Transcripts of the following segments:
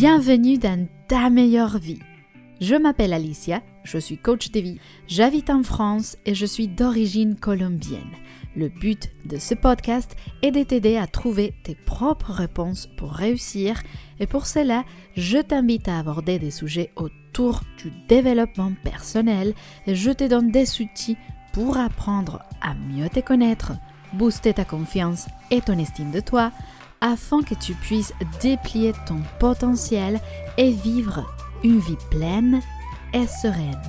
Bienvenue dans ta meilleure vie. Je m'appelle Alicia, je suis coach de vie, j'habite en France et je suis d'origine colombienne. Le but de ce podcast est de t'aider à trouver tes propres réponses pour réussir et pour cela, je t'invite à aborder des sujets autour du développement personnel et je te donne des outils pour apprendre à mieux te connaître, booster ta confiance et ton estime de toi afin que tu puisses déplier ton potentiel et vivre une vie pleine et sereine.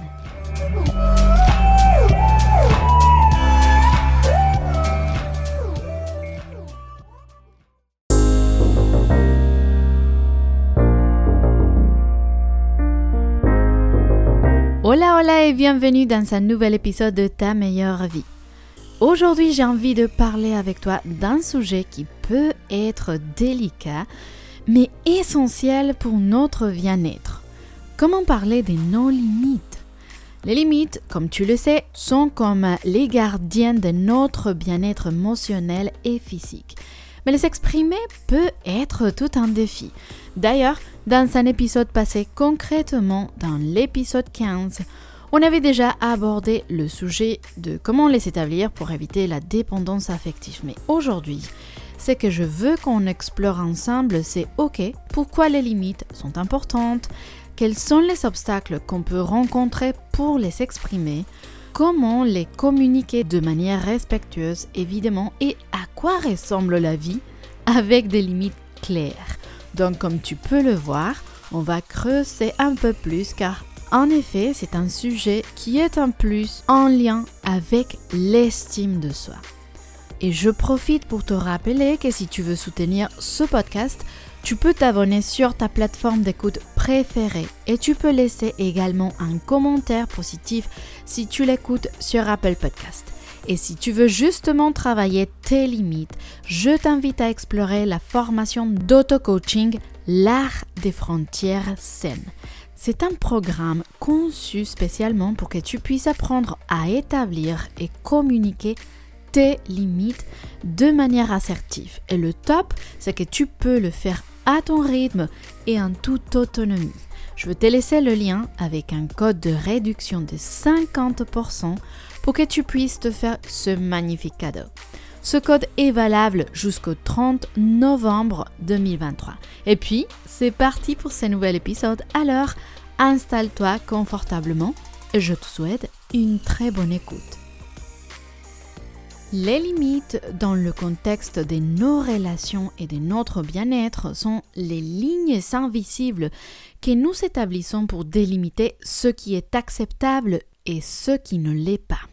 Hola hola et bienvenue dans un nouvel épisode de Ta meilleure vie. Aujourd'hui j'ai envie de parler avec toi d'un sujet qui peut être délicat mais essentiel pour notre bien-être. Comment parler des non-limites Les limites, comme tu le sais, sont comme les gardiens de notre bien-être émotionnel et physique. Mais les exprimer peut être tout un défi. D'ailleurs, dans un épisode passé concrètement, dans l'épisode 15, on avait déjà abordé le sujet de comment les établir pour éviter la dépendance affective. Mais aujourd'hui, ce que je veux qu'on explore ensemble, c'est OK, pourquoi les limites sont importantes, quels sont les obstacles qu'on peut rencontrer pour les exprimer, comment les communiquer de manière respectueuse évidemment? Et à quoi ressemble la vie avec des limites claires? Donc comme tu peux le voir, on va creuser un peu plus car en effet c'est un sujet qui est en plus en lien avec l'estime de soi. Et je profite pour te rappeler que si tu veux soutenir ce podcast, tu peux t'abonner sur ta plateforme d'écoute préférée et tu peux laisser également un commentaire positif si tu l'écoutes sur Apple Podcast. Et si tu veux justement travailler tes limites, je t'invite à explorer la formation d'auto-coaching L'art des frontières saines. C'est un programme conçu spécialement pour que tu puisses apprendre à établir et communiquer tes limites de manière assertive. Et le top, c'est que tu peux le faire à ton rythme et en toute autonomie. Je vais te laisser le lien avec un code de réduction de 50% pour que tu puisses te faire ce magnifique cadeau. Ce code est valable jusqu'au 30 novembre 2023. Et puis, c'est parti pour ce nouvel épisode. Alors, installe-toi confortablement et je te souhaite une très bonne écoute. Les limites dans le contexte de nos relations et de notre bien-être sont les lignes invisibles que nous établissons pour délimiter ce qui est acceptable et ce qui ne l'est pas.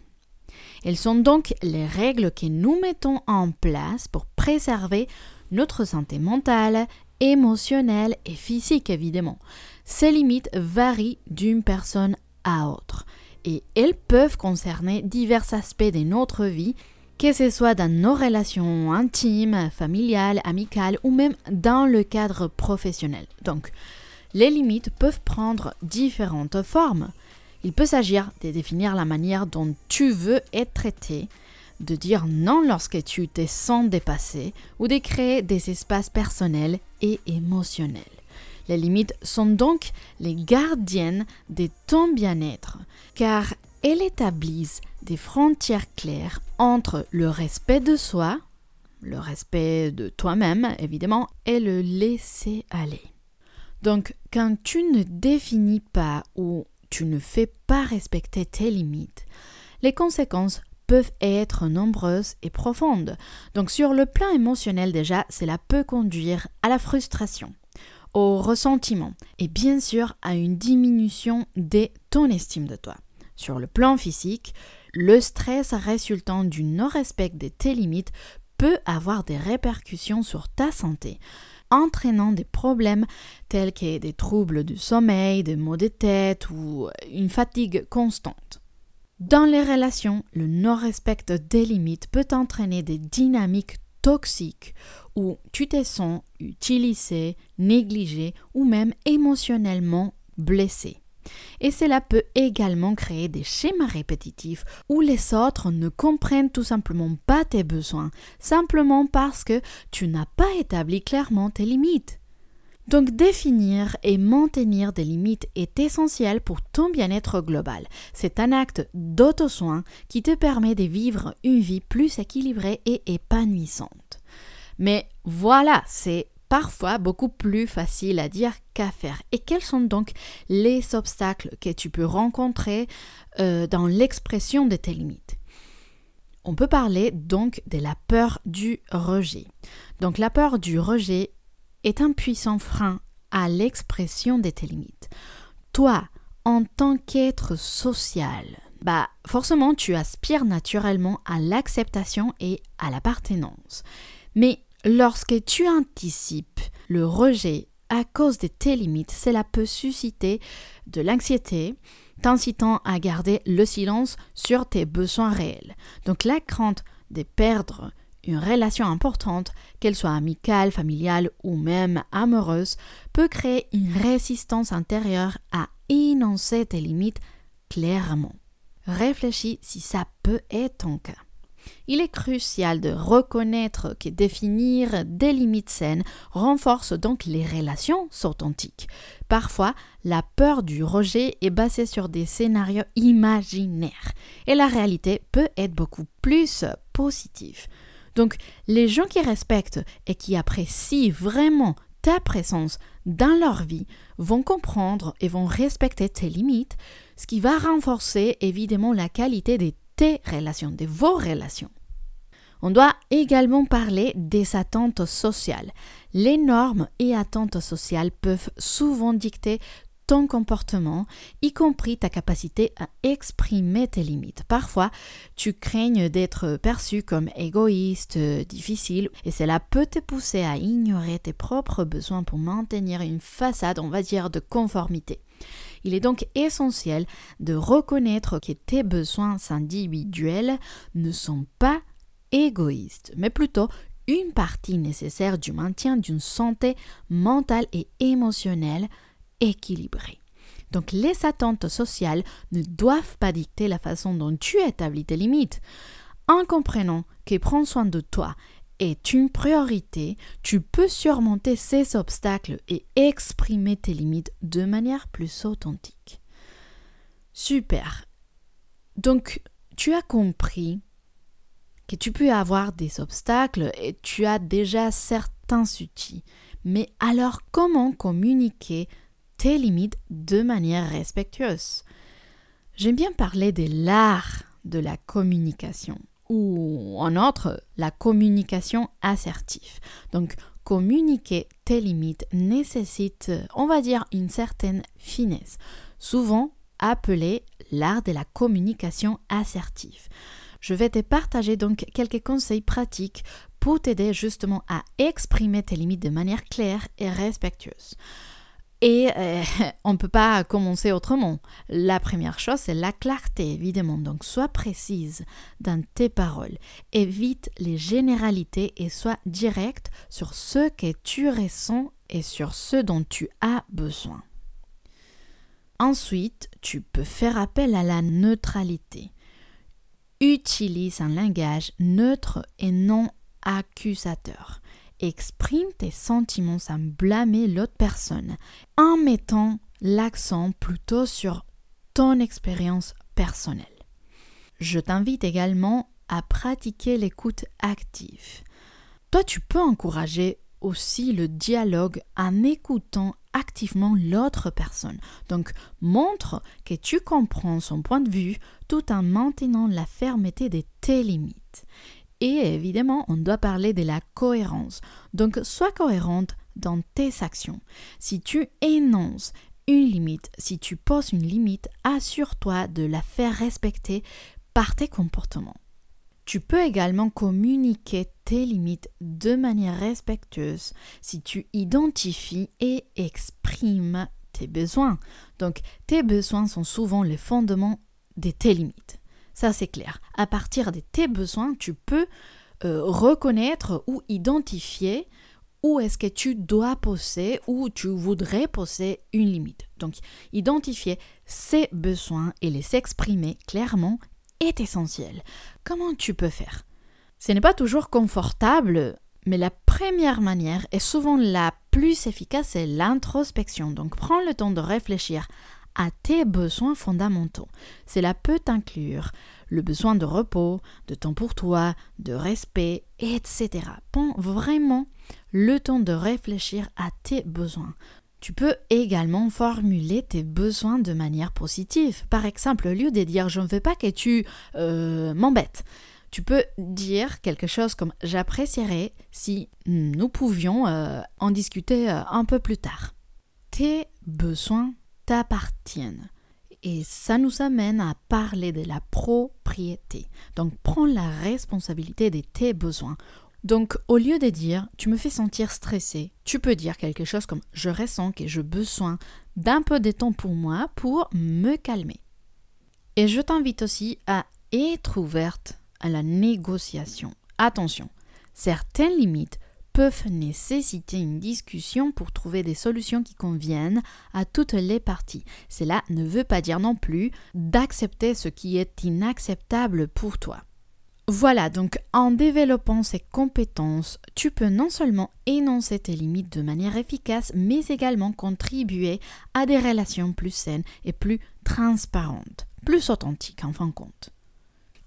Elles sont donc les règles que nous mettons en place pour préserver notre santé mentale, émotionnelle et physique évidemment. Ces limites varient d'une personne à autre et elles peuvent concerner divers aspects de notre vie que ce soit dans nos relations intimes, familiales, amicales ou même dans le cadre professionnel. Donc, les limites peuvent prendre différentes formes. Il peut s'agir de définir la manière dont tu veux être traité, de dire non lorsque tu te sens dépassé ou de créer des espaces personnels et émotionnels. Les limites sont donc les gardiennes de ton bien-être, car elles établissent des frontières claires entre le respect de soi, le respect de toi-même évidemment, et le laisser aller. Donc quand tu ne définis pas ou tu ne fais pas respecter tes limites, les conséquences peuvent être nombreuses et profondes. Donc sur le plan émotionnel déjà, cela peut conduire à la frustration, au ressentiment et bien sûr à une diminution de ton estime de toi. Sur le plan physique, le stress résultant du non-respect de tes limites peut avoir des répercussions sur ta santé, entraînant des problèmes tels que des troubles du sommeil, des maux de tête ou une fatigue constante. Dans les relations, le non-respect des limites peut entraîner des dynamiques toxiques où tu te sens utilisé, négligé ou même émotionnellement blessé. Et cela peut également créer des schémas répétitifs où les autres ne comprennent tout simplement pas tes besoins, simplement parce que tu n'as pas établi clairement tes limites. Donc définir et maintenir des limites est essentiel pour ton bien-être global. C'est un acte d'auto-soin qui te permet de vivre une vie plus équilibrée et épanouissante. Mais voilà, c'est parfois beaucoup plus facile à dire qu'à faire. Et quels sont donc les obstacles que tu peux rencontrer euh, dans l'expression de tes limites On peut parler donc de la peur du rejet. Donc la peur du rejet est un puissant frein à l'expression de tes limites. Toi, en tant qu'être social, bah forcément tu aspires naturellement à l'acceptation et à l'appartenance. Mais lorsque tu anticipes le rejet à cause de tes limites, cela peut susciter de l'anxiété, t'incitant à garder le silence sur tes besoins réels. Donc la crainte de perdre une relation importante, qu'elle soit amicale, familiale ou même amoureuse, peut créer une résistance intérieure à énoncer tes limites clairement. Réfléchis si ça peut être ton cas. Il est crucial de reconnaître que définir des limites saines renforce donc les relations authentiques. Parfois, la peur du rejet est basée sur des scénarios imaginaires et la réalité peut être beaucoup plus positive. Donc, les gens qui respectent et qui apprécient vraiment ta présence dans leur vie vont comprendre et vont respecter tes limites, ce qui va renforcer évidemment la qualité de tes relations, de vos relations. On doit également parler des attentes sociales. Les normes et attentes sociales peuvent souvent dicter ton comportement, y compris ta capacité à exprimer tes limites. Parfois, tu craignes d'être perçu comme égoïste, difficile, et cela peut te pousser à ignorer tes propres besoins pour maintenir une façade, on va dire, de conformité. Il est donc essentiel de reconnaître que tes besoins individuels ne sont pas égoïstes, mais plutôt une partie nécessaire du maintien d'une santé mentale et émotionnelle équilibré. Donc les attentes sociales ne doivent pas dicter la façon dont tu établis tes limites. En comprenant que prendre soin de toi est une priorité, tu peux surmonter ces obstacles et exprimer tes limites de manière plus authentique. Super. Donc tu as compris que tu peux avoir des obstacles et tu as déjà certains outils. Mais alors comment communiquer tes limites de manière respectueuse? J'aime bien parler de l'art de la communication ou en autre la communication assertive. Donc communiquer tes limites nécessite, on va dire, une certaine finesse, souvent appelée l'art de la communication assertive. Je vais te partager donc quelques conseils pratiques pour t'aider justement à exprimer tes limites de manière claire et respectueuse. Et euh, on ne peut pas commencer autrement. La première chose, c'est la clarté, évidemment. Donc, sois précise dans tes paroles. Évite les généralités et sois direct sur ce que tu ressens et sur ce dont tu as besoin. Ensuite, tu peux faire appel à la neutralité. Utilise un langage neutre et non accusateur. Exprime tes sentiments sans blâmer l'autre personne, en mettant l'accent plutôt sur ton expérience personnelle. Je t'invite également à pratiquer l'écoute active. Toi, tu peux encourager aussi le dialogue en écoutant activement l'autre personne. Donc, montre que tu comprends son point de vue tout en maintenant la fermeté de tes limites. Et évidemment, on doit parler de la cohérence. Donc, sois cohérente dans tes actions. Si tu énonces une limite, si tu poses une limite, assure-toi de la faire respecter par tes comportements. Tu peux également communiquer tes limites de manière respectueuse si tu identifies et exprimes tes besoins. Donc, tes besoins sont souvent le fondement de tes limites. Ça, c'est clair. À partir de tes besoins, tu peux euh, reconnaître ou identifier où est-ce que tu dois poser ou tu voudrais poser une limite. Donc, identifier ces besoins et les exprimer clairement est essentiel. Comment tu peux faire? Ce n'est pas toujours confortable, Mais la première manière est souvent la plus efficace, c'est l'introspection. Donc prends le temps de réfléchir à tes besoins fondamentaux. Cela peut inclure le besoin de repos, de temps pour toi, de respect, etc. Prends vraiment le temps de réfléchir à tes besoins. Tu peux également formuler tes besoins de manière positive. Par exemple, au lieu de dire je ne veux pas que tu euh, m'embêtes, tu peux dire quelque chose comme j'apprécierais si nous pouvions euh, en discuter euh, un peu plus tard. Tes besoins t'appartiennent. Et ça nous amène à parler de la propriété. Donc prends la responsabilité de tes besoins. Donc au lieu de dire tu me fais sentir stressé, tu peux dire quelque chose comme je ressens que j'ai besoin d'un peu de temps pour moi pour me calmer. Et je t'invite aussi à être ouverte à la négociation. Attention, certaines limites peuvent nécessiter une discussion pour trouver des solutions qui conviennent à toutes les parties. Cela ne veut pas dire non plus d'accepter ce qui est inacceptable pour toi. Voilà, donc en développant ces compétences, tu peux non seulement énoncer tes limites de manière efficace, mais également contribuer à des relations plus saines et plus transparentes, plus authentiques en fin de compte.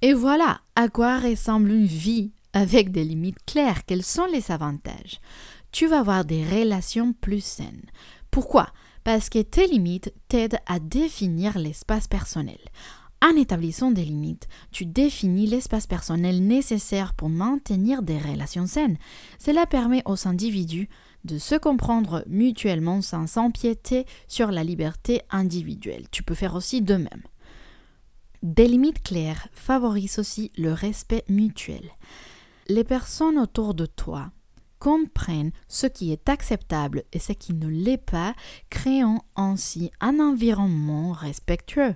Et voilà à quoi ressemble une vie avec des limites claires, quels sont les avantages? Tu vas avoir des relations plus saines. Pourquoi? Parce que tes limites t'aident à définir l'espace personnel. En établissant des limites, tu définis l'espace personnel nécessaire pour maintenir des relations saines. Cela permet aux individus de se comprendre mutuellement sans s'empiéter sur la liberté individuelle. Tu peux faire aussi de même. Des limites claires favorisent aussi le respect mutuel les personnes autour de toi comprennent ce qui est acceptable et ce qui ne l'est pas, créant ainsi un environnement respectueux.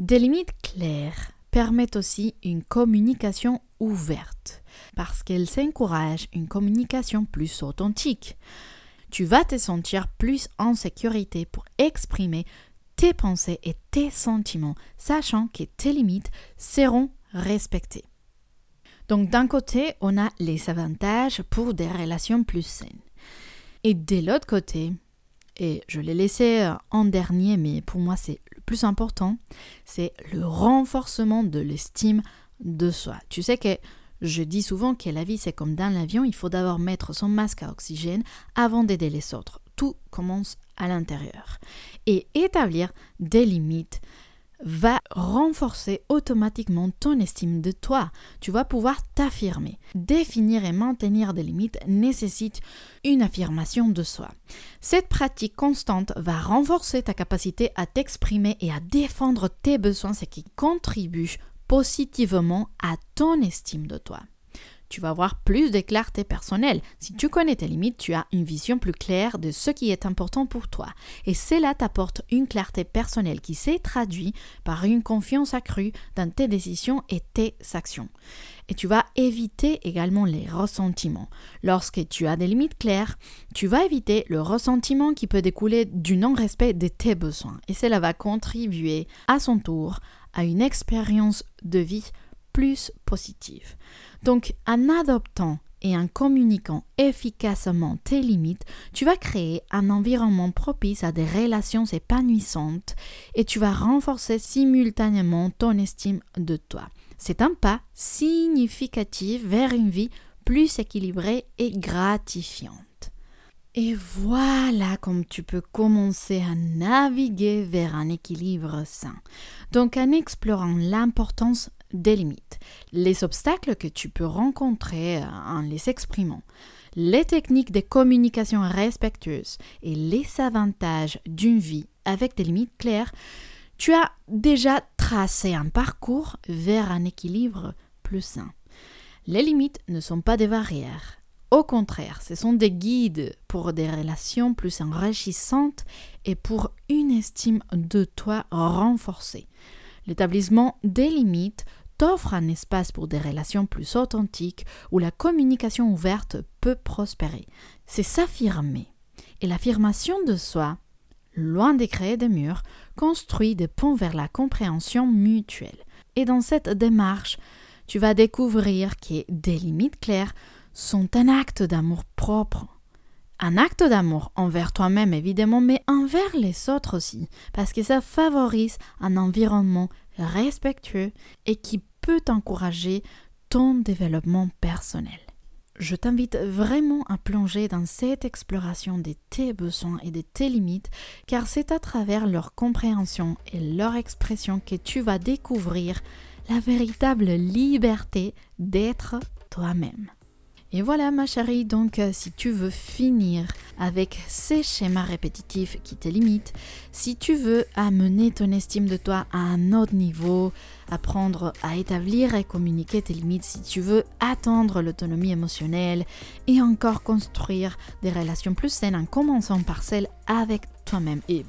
Des limites claires permettent aussi une communication ouverte, parce qu'elles encouragent une communication plus authentique. Tu vas te sentir plus en sécurité pour exprimer tes pensées et tes sentiments, sachant que tes limites seront respectées. Donc d'un côté, on a les avantages pour des relations plus saines. Et de l'autre côté, et je l'ai laissé en dernier, mais pour moi c'est le plus important, c'est le renforcement de l'estime de soi. Tu sais que je dis souvent que la vie c'est comme dans l'avion, il faut d'abord mettre son masque à oxygène avant d'aider les autres. Tout commence à l'intérieur. Et établir des limites, va renforcer automatiquement ton estime de toi. Tu vas pouvoir t'affirmer. Définir et maintenir des limites nécessite une affirmation de soi. Cette pratique constante va renforcer ta capacité à t'exprimer et à défendre tes besoins, ce qui contribue positivement à ton estime de toi tu vas avoir plus de clarté personnelle. Si tu connais tes limites, tu as une vision plus claire de ce qui est important pour toi. Et cela t'apporte une clarté personnelle qui s'est traduite par une confiance accrue dans tes décisions et tes actions. Et tu vas éviter également les ressentiments. Lorsque tu as des limites claires, tu vas éviter le ressentiment qui peut découler du non-respect de tes besoins. Et cela va contribuer à son tour à une expérience de vie plus positive. Donc, en adoptant et en communiquant efficacement tes limites, tu vas créer un environnement propice à des relations épanouissantes et tu vas renforcer simultanément ton estime de toi. C'est un pas significatif vers une vie plus équilibrée et gratifiante. Et voilà comme tu peux commencer à naviguer vers un équilibre sain. Donc en explorant l'importance des limites, les obstacles que tu peux rencontrer en les exprimant, les techniques de communication respectueuses et les avantages d'une vie avec des limites claires, tu as déjà tracé un parcours vers un équilibre plus sain. Les limites ne sont pas des barrières. Au contraire, ce sont des guides pour des relations plus enrichissantes et pour une estime de toi renforcée. L'établissement des limites t'offre un espace pour des relations plus authentiques où la communication ouverte peut prospérer. C'est s'affirmer. Et l'affirmation de soi, loin de créer des murs, construit des ponts vers la compréhension mutuelle. Et dans cette démarche, tu vas découvrir que des limites claires sont un acte d'amour propre. Un acte d'amour envers toi-même évidemment, mais envers les autres aussi, parce que ça favorise un environnement respectueux et qui peut encourager ton développement personnel. Je t'invite vraiment à plonger dans cette exploration de tes besoins et de tes limites, car c'est à travers leur compréhension et leur expression que tu vas découvrir la véritable liberté d'être toi-même. Et voilà ma chérie, donc euh, si tu veux finir avec ces schémas répétitifs qui te limitent, si tu veux amener ton estime de toi à un autre niveau, apprendre à établir et communiquer tes limites, si tu veux attendre l'autonomie émotionnelle et encore construire des relations plus saines en commençant par celle avec toi-même et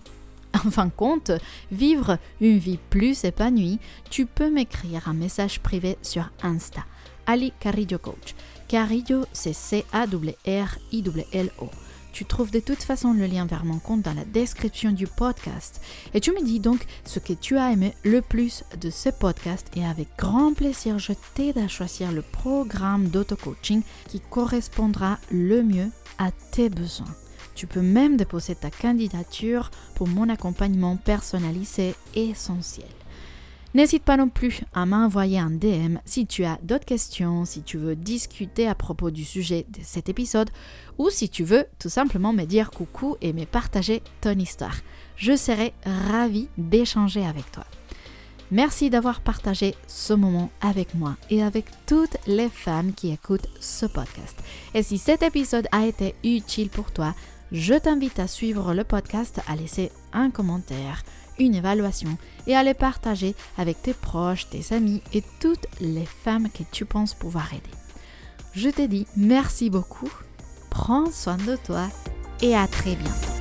en fin de compte, vivre une vie plus épanouie, tu peux m'écrire un message privé sur Insta, Ali Carillo Coach. Carillo, c'est C-A-R-I-L-O. Tu trouves de toute façon le lien vers mon compte dans la description du podcast. Et tu me dis donc ce que tu as aimé le plus de ce podcast et avec grand plaisir, je t'aide à choisir le programme d'auto-coaching qui correspondra le mieux à tes besoins. Tu peux même déposer ta candidature pour mon accompagnement personnalisé essentiel. N'hésite pas non plus à m'envoyer un DM si tu as d'autres questions, si tu veux discuter à propos du sujet de cet épisode ou si tu veux tout simplement me dire coucou et me partager ton histoire. Je serai ravie d'échanger avec toi. Merci d'avoir partagé ce moment avec moi et avec toutes les femmes qui écoutent ce podcast. Et si cet épisode a été utile pour toi, je t'invite à suivre le podcast, à laisser un commentaire, évaluation et à les partager avec tes proches, tes amis et toutes les femmes que tu penses pouvoir aider. Je te dis merci beaucoup, prends soin de toi et à très bientôt.